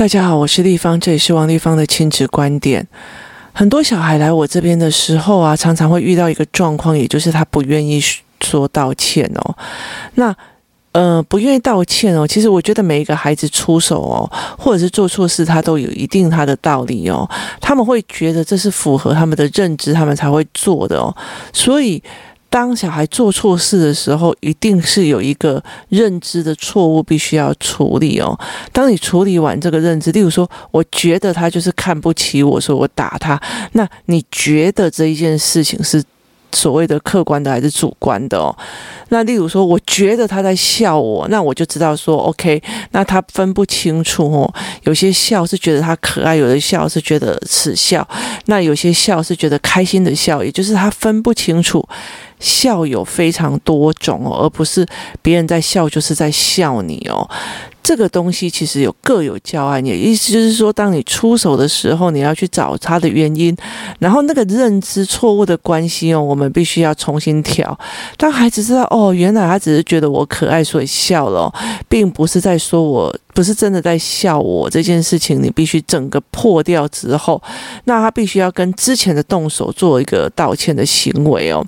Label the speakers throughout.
Speaker 1: 大家好，我是丽芳，这里是王丽芳的亲子观点。很多小孩来我这边的时候啊，常常会遇到一个状况，也就是他不愿意说道歉哦。那呃，不愿意道歉哦，其实我觉得每一个孩子出手哦，或者是做错事，他都有一定他的道理哦。他们会觉得这是符合他们的认知，他们才会做的哦。所以。当小孩做错事的时候，一定是有一个认知的错误必须要处理哦。当你处理完这个认知，例如说，我觉得他就是看不起我，说我打他，那你觉得这一件事情是所谓的客观的还是主观的哦？那例如说，我觉得他在笑我，那我就知道说，OK，那他分不清楚哦。有些笑是觉得他可爱，有的笑是觉得耻笑，那有些笑是觉得开心的笑，也就是他分不清楚。笑有非常多种哦，而不是别人在笑就是在笑你哦。这个东西其实有各有教案，也意思就是说，当你出手的时候，你要去找他的原因，然后那个认知错误的关系哦，我们必须要重新调。当孩子知道哦，原来他只是觉得我可爱，所以笑了，并不是在说我不是真的在笑我这件事情，你必须整个破掉之后，那他必须要跟之前的动手做一个道歉的行为哦。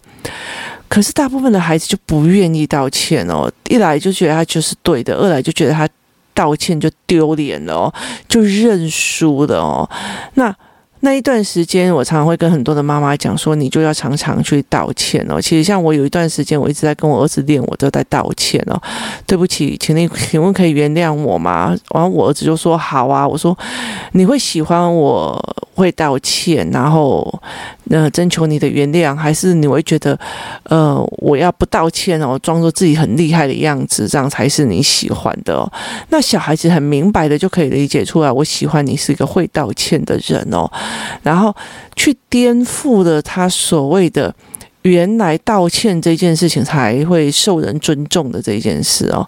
Speaker 1: 可是大部分的孩子就不愿意道歉哦，一来就觉得他就是对的，二来就觉得他。道歉就丢脸了，就认输了哦。那那一段时间，我常常会跟很多的妈妈讲说，你就要常常去道歉哦。其实像我有一段时间，我一直在跟我儿子练，我都在道歉哦。对不起，请你请问可以原谅我吗？然后我儿子就说好啊。我说你会喜欢我会道歉，然后。那征求你的原谅，还是你会觉得，呃，我要不道歉哦，装作自己很厉害的样子，这样才是你喜欢的哦。那小孩子很明白的就可以理解出来，我喜欢你是一个会道歉的人哦，然后去颠覆了他所谓的。原来道歉这件事情才会受人尊重的这件事哦，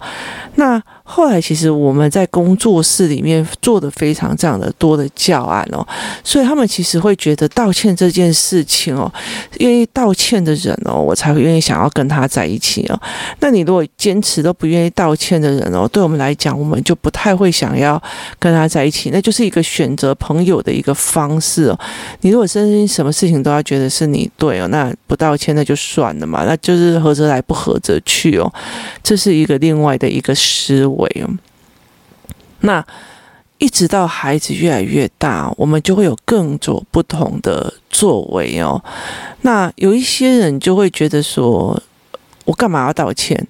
Speaker 1: 那后来其实我们在工作室里面做的非常这样的多的教案哦，所以他们其实会觉得道歉这件事情哦，愿意道歉的人哦，我才会愿意想要跟他在一起哦。那你如果坚持都不愿意道歉的人哦，对我们来讲，我们就不太会想要跟他在一起，那就是一个选择朋友的一个方式哦。你如果真心什么事情都要觉得是你对哦，那不道歉。那就算了嘛，那就是合则来，不合则去哦，这是一个另外的一个思维哦。那一直到孩子越来越大，我们就会有更多不同的作为哦。那有一些人就会觉得说，我干嘛要道歉？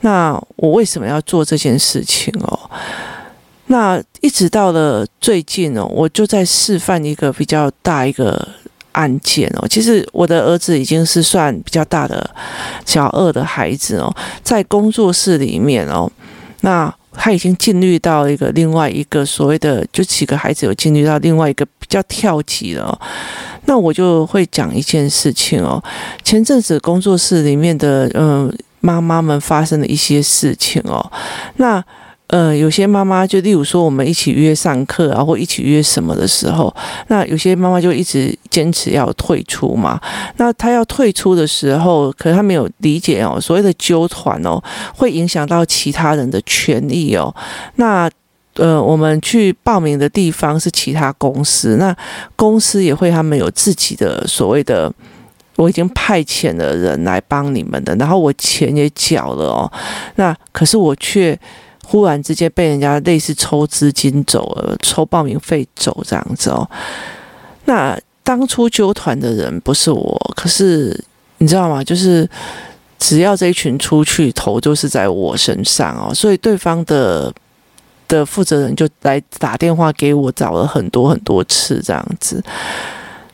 Speaker 1: 那我为什么要做这件事情哦？那一直到了最近哦，我就在示范一个比较大一个。案件哦，其实我的儿子已经是算比较大的小二的孩子哦，在工作室里面哦，那他已经进入到一个另外一个所谓的，就几个孩子有进入到另外一个比较跳级了。那我就会讲一件事情哦，前阵子工作室里面的嗯妈妈们发生的一些事情哦，那。呃，有些妈妈就例如说，我们一起约上课啊，或一起约什么的时候，那有些妈妈就一直坚持要退出嘛。那她要退出的时候，可是她没有理解哦，所谓的纠团哦，会影响到其他人的权益哦。那呃，我们去报名的地方是其他公司，那公司也会他们有自己的所谓的，我已经派遣了人来帮你们的，然后我钱也缴了哦。那可是我却。忽然之间被人家类似抽资金走了，抽报名费走这样子哦。那当初纠团的人不是我，可是你知道吗？就是只要这一群出去，头就是在我身上哦。所以对方的的负责人就来打电话给我，找了很多很多次这样子。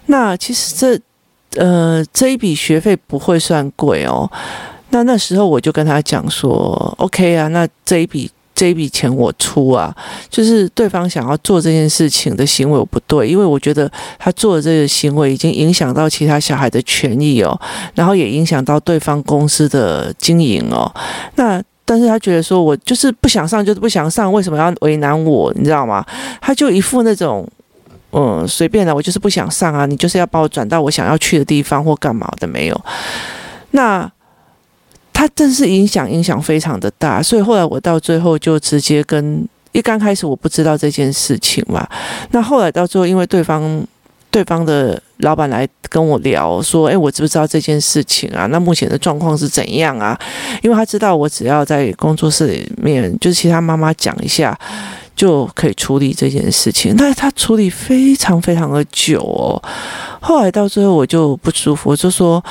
Speaker 1: 那其实这呃这一笔学费不会算贵哦。那那时候我就跟他讲说，OK 啊，那这一笔。这一笔钱我出啊，就是对方想要做这件事情的行为我不对，因为我觉得他做的这个行为已经影响到其他小孩的权益哦，然后也影响到对方公司的经营哦。那但是他觉得说我就是不想上，就是不想上，为什么要为难我？你知道吗？他就一副那种嗯随便的，我就是不想上啊，你就是要把我转到我想要去的地方或干嘛的没有？那。他真是影响影响非常的大，所以后来我到最后就直接跟一刚开始我不知道这件事情嘛，那后来到最后，因为对方对方的老板来跟我聊说，哎，我知不知道这件事情啊？那目前的状况是怎样啊？因为他知道我只要在工作室里面，就是其他妈妈讲一下。就可以处理这件事情，但是他处理非常非常的久哦。后来到最后我就不舒服，我就说，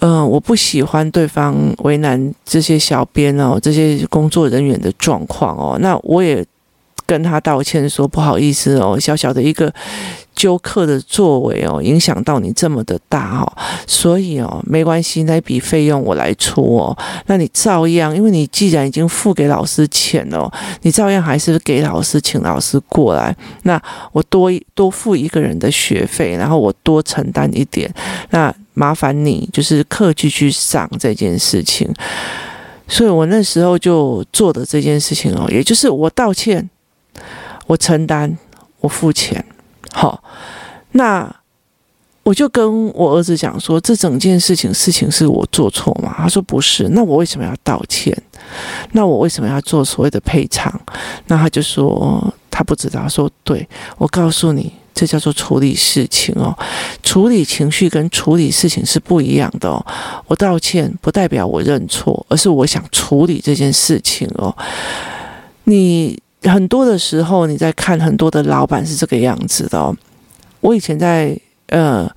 Speaker 1: 嗯、我不喜欢对方为难这些小编哦，这些工作人员的状况哦。那我也。跟他道歉说不好意思哦，小小的一个揪客的作为哦，影响到你这么的大哦，所以哦没关系，那笔费用我来出哦。那你照样，因为你既然已经付给老师钱了，你照样还是给老师请老师过来。那我多多付一个人的学费，然后我多承担一点。那麻烦你就是客气去上这件事情。所以我那时候就做的这件事情哦，也就是我道歉。我承担，我付钱，好，那我就跟我儿子讲说，这整件事情事情是我做错吗？他说不是，那我为什么要道歉？那我为什么要做所谓的赔偿？那他就说他不知道。说对，我告诉你，这叫做处理事情哦，处理情绪跟处理事情是不一样的哦。我道歉不代表我认错，而是我想处理这件事情哦。你。很多的时候，你在看很多的老板是这个样子的。我以前在呃，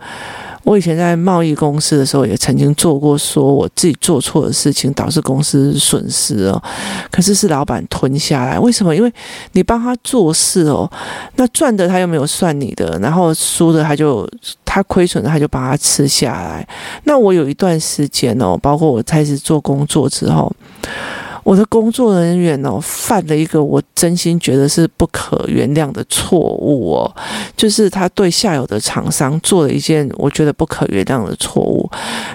Speaker 1: 我以前在贸易公司的时候，也曾经做过，说我自己做错的事情导致公司损失哦。可是是老板吞下来，为什么？因为你帮他做事哦，那赚的他又没有算你的，然后输的他就他亏损的他就把它吃下来。那我有一段时间哦，包括我开始做工作之后。我的工作人员哦，犯了一个我真心觉得是不可原谅的错误哦，就是他对下游的厂商做了一件我觉得不可原谅的错误。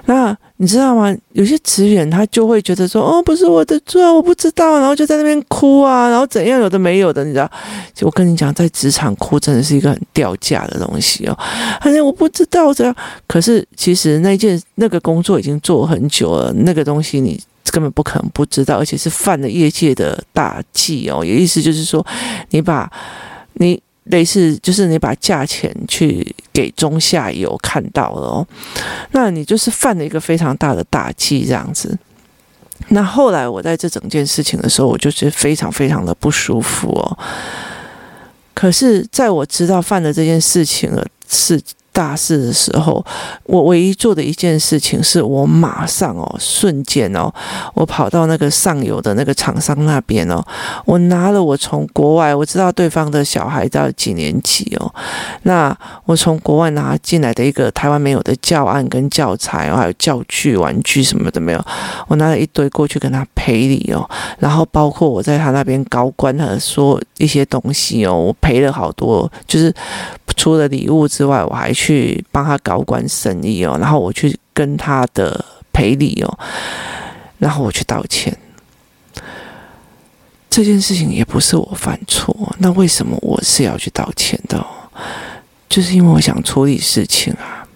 Speaker 1: 那你知道吗？有些职员他就会觉得说，哦，不是我的错，我不知道，然后就在那边哭啊，然后怎样，有的没有的，你知道？就我跟你讲，在职场哭真的是一个很掉价的东西哦。反正我不知道这样，可是其实那件那个工作已经做很久了，那个东西你。根本不可能不知道，而且是犯了业界的大忌哦。也意思就是说，你把你类似就是你把价钱去给中下游看到了哦，那你就是犯了一个非常大的大忌这样子。那后来我在这整件事情的时候，我就觉得非常非常的不舒服哦。可是在我知道犯了这件事情了是。大事的时候，我唯一做的一件事情是我马上哦，瞬间哦，我跑到那个上游的那个厂商那边哦，我拿了我从国外我知道对方的小孩到几年级哦，那我从国外拿进来的一个台湾没有的教案跟教材，还有教具、玩具什么的没有，我拿了一堆过去跟他赔礼哦，然后包括我在他那边高官他说一些东西哦，我赔了好多，就是除了礼物之外，我还去。帮他搞管生意哦，然后我去跟他的赔礼哦，然后我去道歉。这件事情也不是我犯错，那为什么我是要去道歉的？就是因为我想处理事情啊，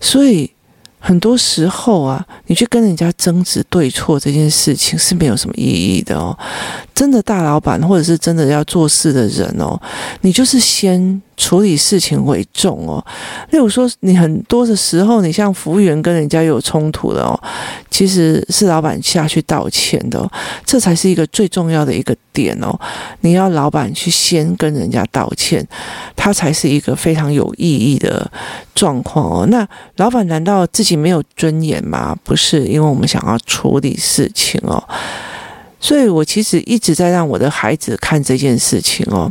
Speaker 1: 所以。很多时候啊，你去跟人家争执对错这件事情是没有什么意义的哦。真的大老板或者是真的要做事的人哦，你就是先处理事情为重哦。例如说，你很多的时候，你像服务员跟人家有冲突了哦，其实是老板下去道歉的哦，这才是一个最重要的一个点哦。你要老板去先跟人家道歉，他才是一个非常有意义的状况哦。那老板难道自己没有尊严吗？不是，因为我们想要处理事情哦，所以我其实一直在让我的孩子看这件事情哦，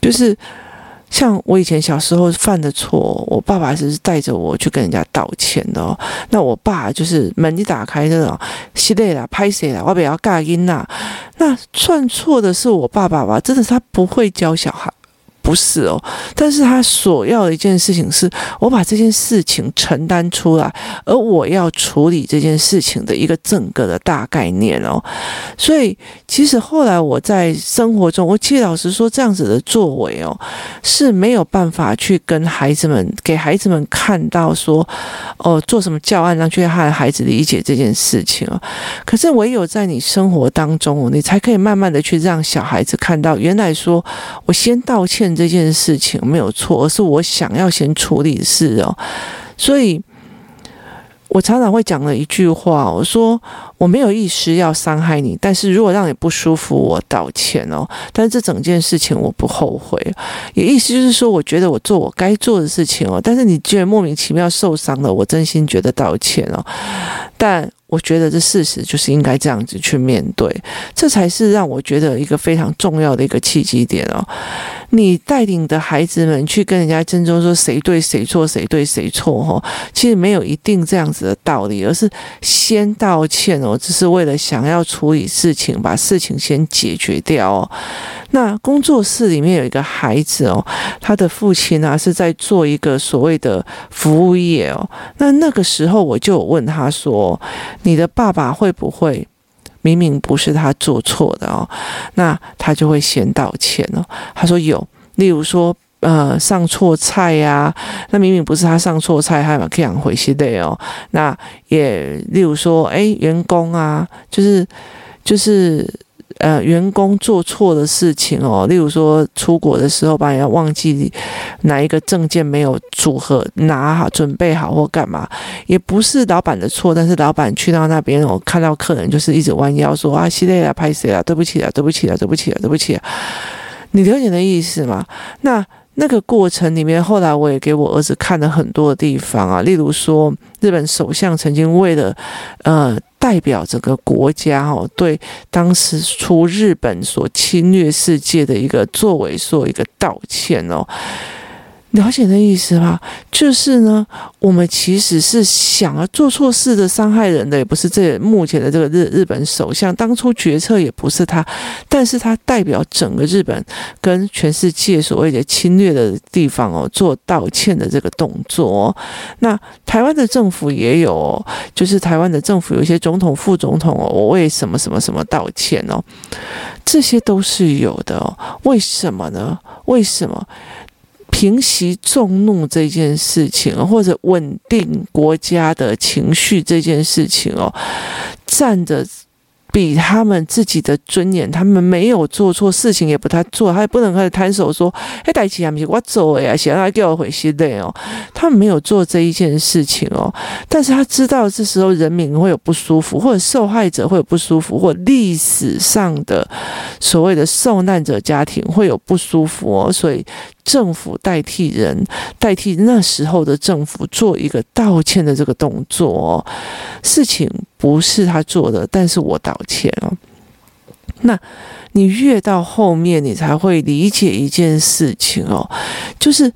Speaker 1: 就是像我以前小时候犯的错，我爸爸是带着我去跟人家道歉的哦。那我爸就是门一打开那种，是累了，拍谁了，我不要尬音呐。那算错的是我爸爸吧？真的是他不会教小孩。不是哦。但是他所要的一件事情是，我把这件事情承担出来，而我要处理这件事情的一个整个的大概念哦。所以其实后来我在生活中，我其实老实说，这样子的作为哦，是没有办法去跟孩子们给孩子们看到说，哦，做什么教案让去害孩子理解这件事情哦。可是唯有在你生活当中，你才可以慢慢的去让小孩子看到，原来说我先道歉这件事情没有错，而是我想要先处理事哦。所以，我常常会讲了一句话，我说我没有意识要伤害你，但是如果让你不舒服，我道歉哦。但是这整件事情我不后悔，也意思就是说，我觉得我做我该做的事情哦。但是你居然莫名其妙受伤了，我真心觉得道歉哦。但我觉得这事实就是应该这样子去面对，这才是让我觉得一个非常重要的一个契机点哦。你带领的孩子们去跟人家争执说谁对谁错，谁对谁错哦，其实没有一定这样子的道理，而是先道歉哦，我只是为了想要处理事情，把事情先解决掉哦。那工作室里面有一个孩子哦，他的父亲啊是在做一个所谓的服务业哦。那那个时候我就问他说：“你的爸爸会不会明明不是他做错的哦？”那他就会先道歉哦。他说有，例如说呃上错菜呀，那明明不是他上错菜，还把这样回去的哦。那也例如说哎员工啊，就是就是。呃，员工做错的事情哦，例如说出国的时候，把人家忘记哪一个证件没有组合拿好、准备好或干嘛，也不是老板的错，但是老板去到那边，我看到客人就是一直弯腰说啊，系列啊，拍谁啊，对不起啊，对不起啊，对不起啊，对不起啊，你了解的意思吗？那。那个过程里面，后来我也给我儿子看了很多的地方啊，例如说，日本首相曾经为了，呃，代表整个国家哦，对当时出日本所侵略世界的一个作为做一个道歉哦。了解的意思吗？就是呢，我们其实是想要做错事的、伤害人的，也不是这目前的这个日日本首相，当初决策也不是他，但是他代表整个日本跟全世界所谓的侵略的地方哦，做道歉的这个动作。那台湾的政府也有哦，就是台湾的政府有一些总统、副总统哦，我为什么什么什么道歉哦，这些都是有的哦。为什么呢？为什么？平息众怒这件事情，或者稳定国家的情绪这件事情哦，站着。比他们自己的尊严，他们没有做错事情，也不太做，他也不能开始摊手说：“哎，带起他们，我走呀，想要给我回去的哦。”他们没有做这一件事情哦，但是他知道这时候人民会有不舒服，或者受害者会有不舒服，或历史上的所谓的受难者家庭会有不舒服哦，所以政府代替人，代替那时候的政府做一个道歉的这个动作哦，事情。不是他做的，但是我道歉哦。那你越到后面，你才会理解一件事情哦，就是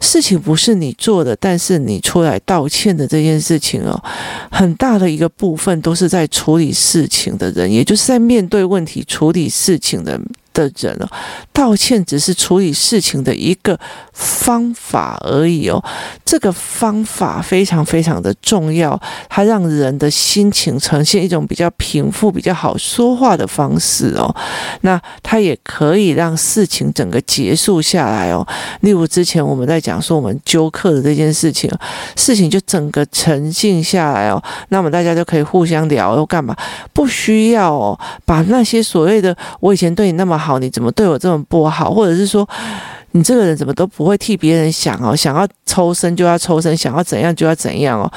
Speaker 1: 事情不是你做的，但是你出来道歉的这件事情哦，很大的一个部分都是在处理事情的人，也就是在面对问题、处理事情的。的人哦，道歉只是处理事情的一个方法而已哦。这个方法非常非常的重要，它让人的心情呈现一种比较平复、比较好说话的方式哦。那它也可以让事情整个结束下来哦。例如之前我们在讲说我们纠课的这件事情，事情就整个沉静下来哦。那么大家就可以互相聊，又干嘛？不需要哦，把那些所谓的我以前对你那么好。你怎么对我这么不好？或者是说，你这个人怎么都不会替别人想哦？想要抽身就要抽身，想要怎样就要怎样哦？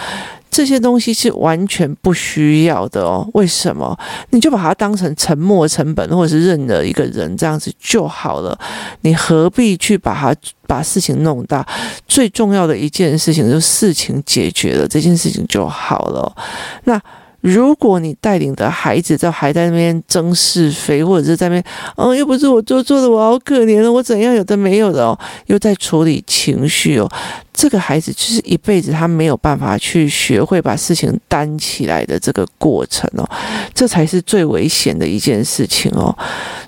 Speaker 1: 这些东西是完全不需要的哦。为什么？你就把它当成沉没成本，或者是认了一个人这样子就好了。你何必去把它把事情弄大？最重要的一件事情就是事情解决了，这件事情就好了。那。如果你带领的孩子在还在那边争是非，或者是在那边，嗯，又不是我做错的，我好可怜哦，我怎样有的没有的哦，又在处理情绪哦，这个孩子就是一辈子他没有办法去学会把事情担起来的这个过程哦，这才是最危险的一件事情哦。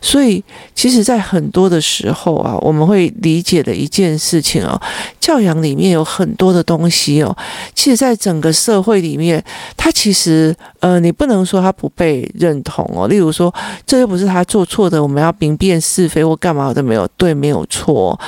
Speaker 1: 所以，其实，在很多的时候啊，我们会理解的一件事情哦，教养里面有很多的东西哦。其实，在整个社会里面，他其实呃，你不能说他不被认同哦。例如说，这又不是他做错的，我们要明辨是非或干嘛都没有，对，没有错。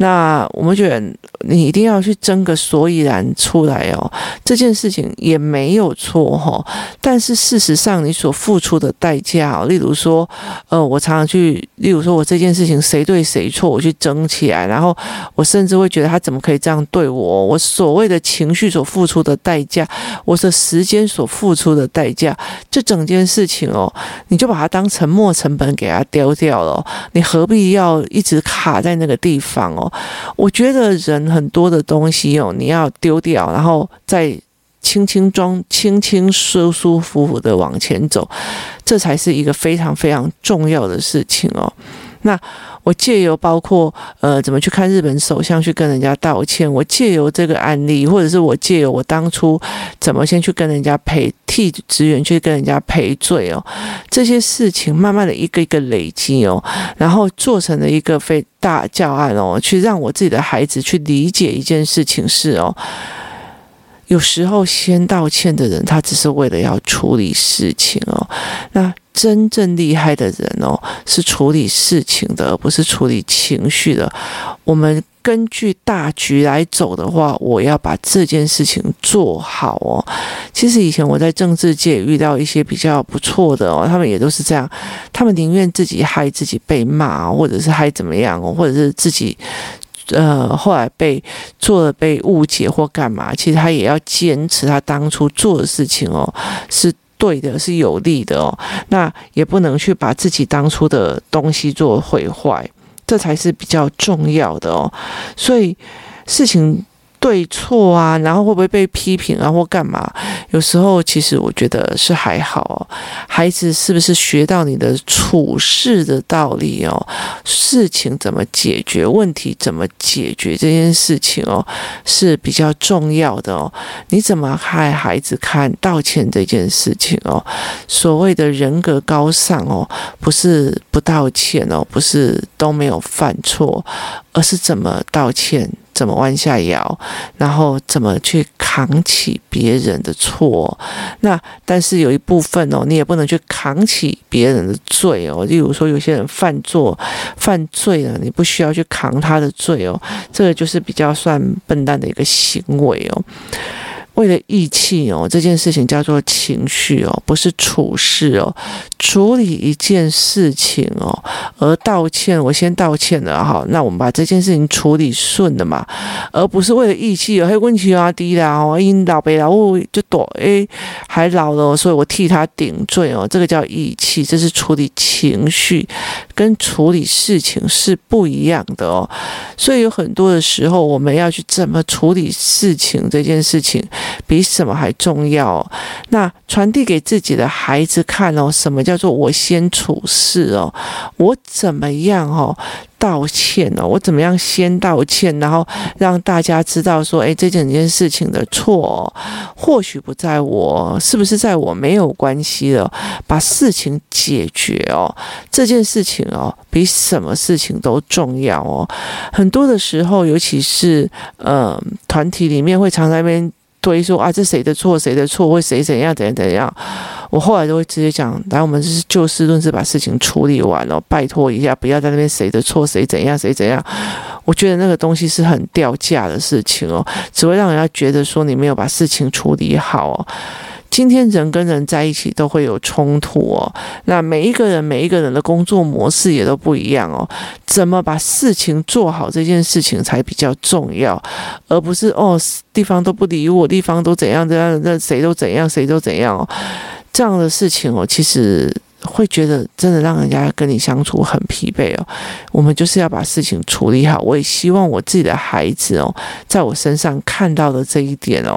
Speaker 1: 那我们觉得你一定要要去争个所以然出来哦，这件事情也没有错哈。但是事实上，你所付出的代价，例如说，呃，我常常去，例如说我这件事情谁对谁错，我去争起来，然后我甚至会觉得他怎么可以这样对我？我所谓的情绪所付出的代价，我的时间所付出的代价，这整件事情哦，你就把它当沉没成本给它丢掉了，你何必要一直卡在那个地方哦？我觉得人很多的东西哦，你要丢掉，然后再轻轻装、轻轻舒舒服服的往前走，这才是一个非常非常重要的事情哦。那我借由包括呃怎么去看日本首相去跟人家道歉，我借由这个案例，或者是我借由我当初怎么先去跟人家赔替职员去跟人家赔罪哦，这些事情慢慢的一个一个累积哦，然后做成了一个非大教案哦，去让我自己的孩子去理解一件事情是哦。有时候先道歉的人，他只是为了要处理事情哦。那真正厉害的人哦，是处理事情的，而不是处理情绪的。我们根据大局来走的话，我要把这件事情做好哦。其实以前我在政治界遇到一些比较不错的哦，他们也都是这样，他们宁愿自己害自己被骂，或者是害怎么样，或者是自己。呃，后来被做了被误解或干嘛，其实他也要坚持他当初做的事情哦，是对的，是有利的哦。那也不能去把自己当初的东西做毁坏，这才是比较重要的哦。所以事情。对错啊，然后会不会被批评啊，或干嘛？有时候其实我觉得是还好哦。孩子是不是学到你的处事的道理哦？事情怎么解决，问题怎么解决这件事情哦，是比较重要的哦。你怎么害孩子看道歉这件事情哦？所谓的人格高尚哦，不是不道歉哦，不是都没有犯错，而是怎么道歉。怎么弯下腰，然后怎么去扛起别人的错？那但是有一部分哦，你也不能去扛起别人的罪哦。例如说，有些人犯错、犯罪了，你不需要去扛他的罪哦。这个就是比较算笨蛋的一个行为哦。为了义气哦，这件事情叫做情绪哦，不是处事哦。处理一件事情哦，而道歉，我先道歉了哈，那我们把这件事情处理顺了嘛，而不是为了义气哦，嘿，问题啊低了哦，因老辈老物就躲哎，还老了，所以我替他顶罪哦，这个叫义气，这是处理情绪跟处理事情是不一样的哦。所以有很多的时候，我们要去怎么处理事情这件事情。比什么还重要？那传递给自己的孩子看哦，什么叫做我先处事哦？我怎么样哦？道歉哦？我怎么样先道歉，然后让大家知道说，诶，这整件事情的错，或许不在我，是不是在我没有关系了？把事情解决哦，这件事情哦，比什么事情都重要哦。很多的时候，尤其是呃，团体里面会常在那边。推说啊，这谁的错？谁的错？会谁怎样？怎样？怎样？我后来都会直接讲，来，我们是就事论事，把事情处理完了。拜托一下，不要在那边谁的错？谁怎样？谁怎样？我觉得那个东西是很掉价的事情哦，只会让人家觉得说你没有把事情处理好哦。今天人跟人在一起都会有冲突哦，那每一个人每一个人的工作模式也都不一样哦，怎么把事情做好这件事情才比较重要，而不是哦，地方都不理我，地方都怎样怎样，那谁都怎样谁都怎样哦，这样的事情哦，其实。会觉得真的让人家跟你相处很疲惫哦。我们就是要把事情处理好。我也希望我自己的孩子哦，在我身上看到的这一点哦，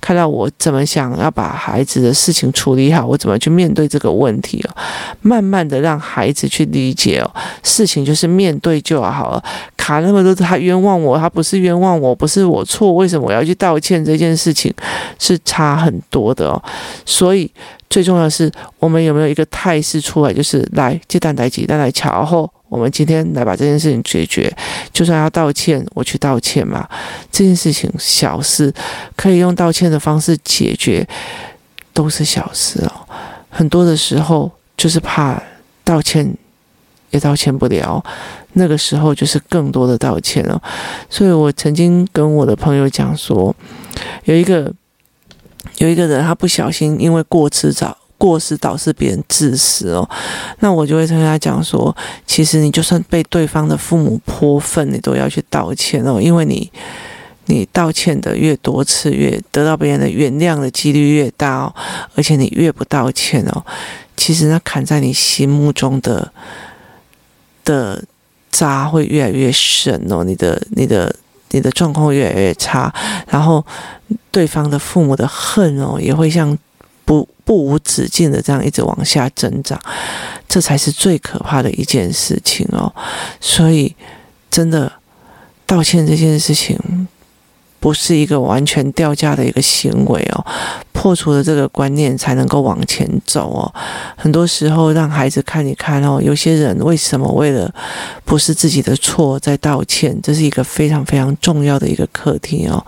Speaker 1: 看到我怎么想要把孩子的事情处理好，我怎么去面对这个问题哦。慢慢的让孩子去理解哦，事情就是面对就好了，卡那么多，他冤枉我，他不是冤枉我，不是我错，为什么我要去道歉？这件事情是差很多的哦。所以最重要的是，我们有没有一个态势出来，就是来接蛋来几蛋来瞧后，我们今天来把这件事情解决。就算要道歉，我去道歉嘛。这件事情小事，可以用道歉的方式解决，都是小事哦。很多的时候就是怕道歉。也道歉不了，那个时候就是更多的道歉了。所以我曾经跟我的朋友讲说，有一个有一个人，他不小心因为过失导过失导致别人致死哦，那我就会跟他讲说，其实你就算被对方的父母泼粪，你都要去道歉哦，因为你你道歉的越多次，越得到别人的原谅的几率越大哦，而且你越不道歉哦，其实那砍在你心目中的。的渣会越来越深哦，你的、你的、你的状况越来越差，然后对方的父母的恨哦，也会像不不无止境的这样一直往下增长，这才是最可怕的一件事情哦。所以，真的道歉这件事情。不是一个完全掉价的一个行为哦，破除了这个观念才能够往前走哦。很多时候让孩子看一看哦，有些人为什么为了不是自己的错在道歉，这是一个非常非常重要的一个课题哦。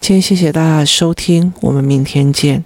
Speaker 1: 今天谢谢大家的收听，我们明天见。